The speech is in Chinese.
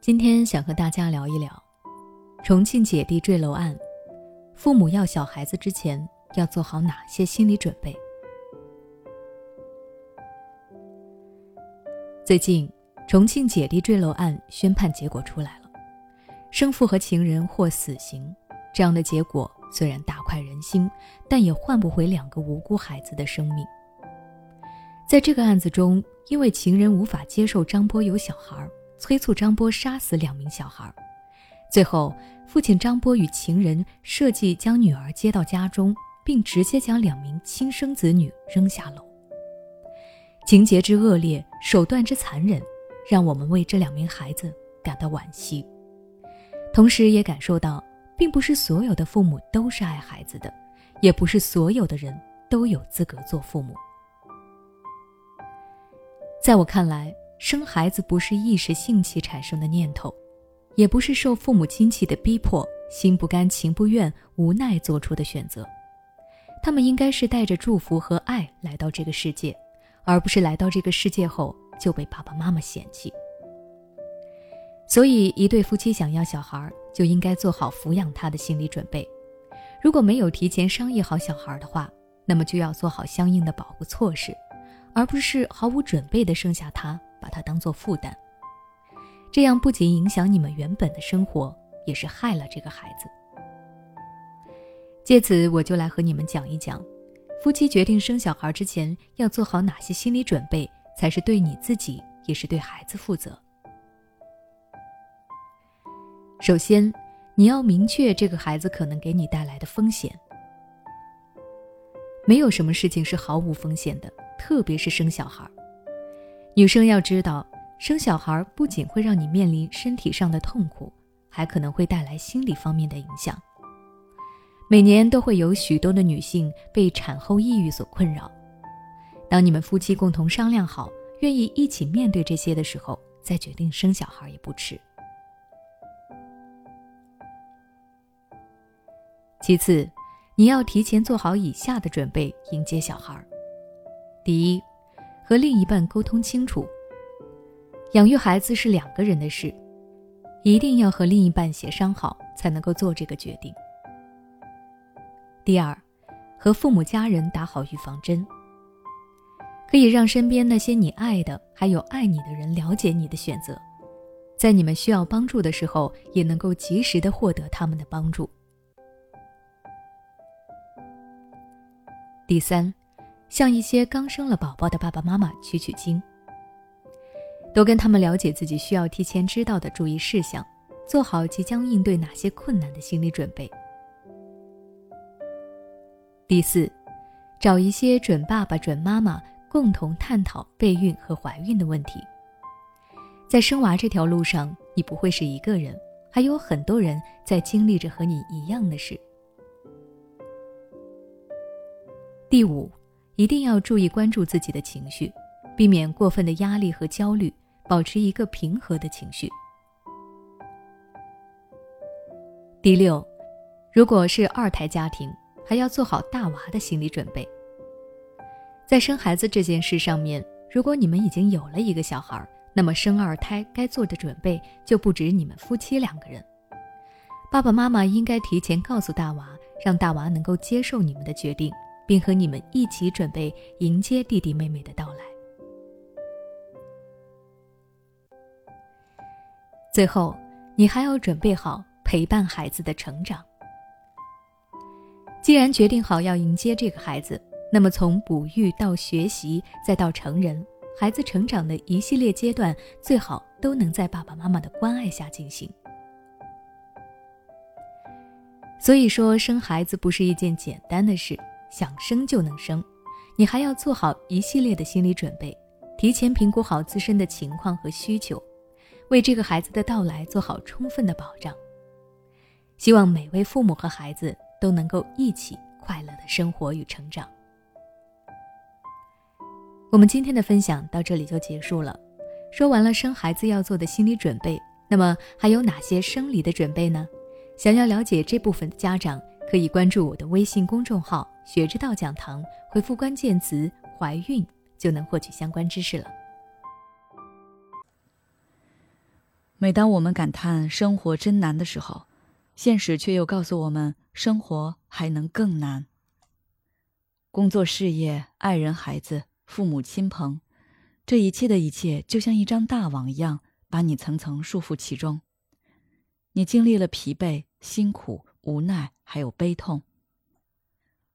今天想和大家聊一聊重庆姐弟坠楼案，父母要小孩子之前要做好哪些心理准备？最近，重庆姐弟坠楼案宣判结果出来了，生父和情人获死刑。这样的结果虽然大快人心，但也换不回两个无辜孩子的生命。在这个案子中，因为情人无法接受张波有小孩儿。催促张波杀死两名小孩，最后父亲张波与情人设计将女儿接到家中，并直接将两名亲生子女扔下楼。情节之恶劣，手段之残忍，让我们为这两名孩子感到惋惜，同时也感受到，并不是所有的父母都是爱孩子的，也不是所有的人都有资格做父母。在我看来。生孩子不是一时兴起产生的念头，也不是受父母亲戚的逼迫、心不甘情不愿、无奈做出的选择。他们应该是带着祝福和爱来到这个世界，而不是来到这个世界后就被爸爸妈妈嫌弃。所以，一对夫妻想要小孩，就应该做好抚养他的心理准备。如果没有提前商议好小孩的话，那么就要做好相应的保护措施，而不是毫无准备的生下他。把它当做负担，这样不仅影响你们原本的生活，也是害了这个孩子。借此，我就来和你们讲一讲，夫妻决定生小孩之前要做好哪些心理准备，才是对你自己，也是对孩子负责。首先，你要明确这个孩子可能给你带来的风险。没有什么事情是毫无风险的，特别是生小孩。女生要知道，生小孩不仅会让你面临身体上的痛苦，还可能会带来心理方面的影响。每年都会有许多的女性被产后抑郁所困扰。当你们夫妻共同商量好，愿意一起面对这些的时候，再决定生小孩也不迟。其次，你要提前做好以下的准备迎接小孩。第一。和另一半沟通清楚，养育孩子是两个人的事，一定要和另一半协商好，才能够做这个决定。第二，和父母家人打好预防针，可以让身边那些你爱的还有爱你的人了解你的选择，在你们需要帮助的时候，也能够及时的获得他们的帮助。第三。向一些刚生了宝宝的爸爸妈妈取取经，多跟他们了解自己需要提前知道的注意事项，做好即将应对哪些困难的心理准备。第四，找一些准爸爸、准妈妈共同探讨备孕和怀孕的问题。在生娃这条路上，你不会是一个人，还有很多人在经历着和你一样的事。第五。一定要注意关注自己的情绪，避免过分的压力和焦虑，保持一个平和的情绪。第六，如果是二胎家庭，还要做好大娃的心理准备。在生孩子这件事上面，如果你们已经有了一个小孩，那么生二胎该做的准备就不止你们夫妻两个人。爸爸妈妈应该提前告诉大娃，让大娃能够接受你们的决定。并和你们一起准备迎接弟弟妹妹的到来。最后，你还要准备好陪伴孩子的成长。既然决定好要迎接这个孩子，那么从哺育到学习再到成人，孩子成长的一系列阶段，最好都能在爸爸妈妈的关爱下进行。所以说，生孩子不是一件简单的事。想生就能生，你还要做好一系列的心理准备，提前评估好自身的情况和需求，为这个孩子的到来做好充分的保障。希望每位父母和孩子都能够一起快乐的生活与成长。我们今天的分享到这里就结束了。说完了生孩子要做的心理准备，那么还有哪些生理的准备呢？想要了解这部分的家长。可以关注我的微信公众号“学之道讲堂”，回复关键词“怀孕”就能获取相关知识了。每当我们感叹生活真难的时候，现实却又告诉我们，生活还能更难。工作、事业、爱人、孩子、父母亲朋，这一切的一切，就像一张大网一样，把你层层束缚其中。你经历了疲惫、辛苦、无奈，还有悲痛。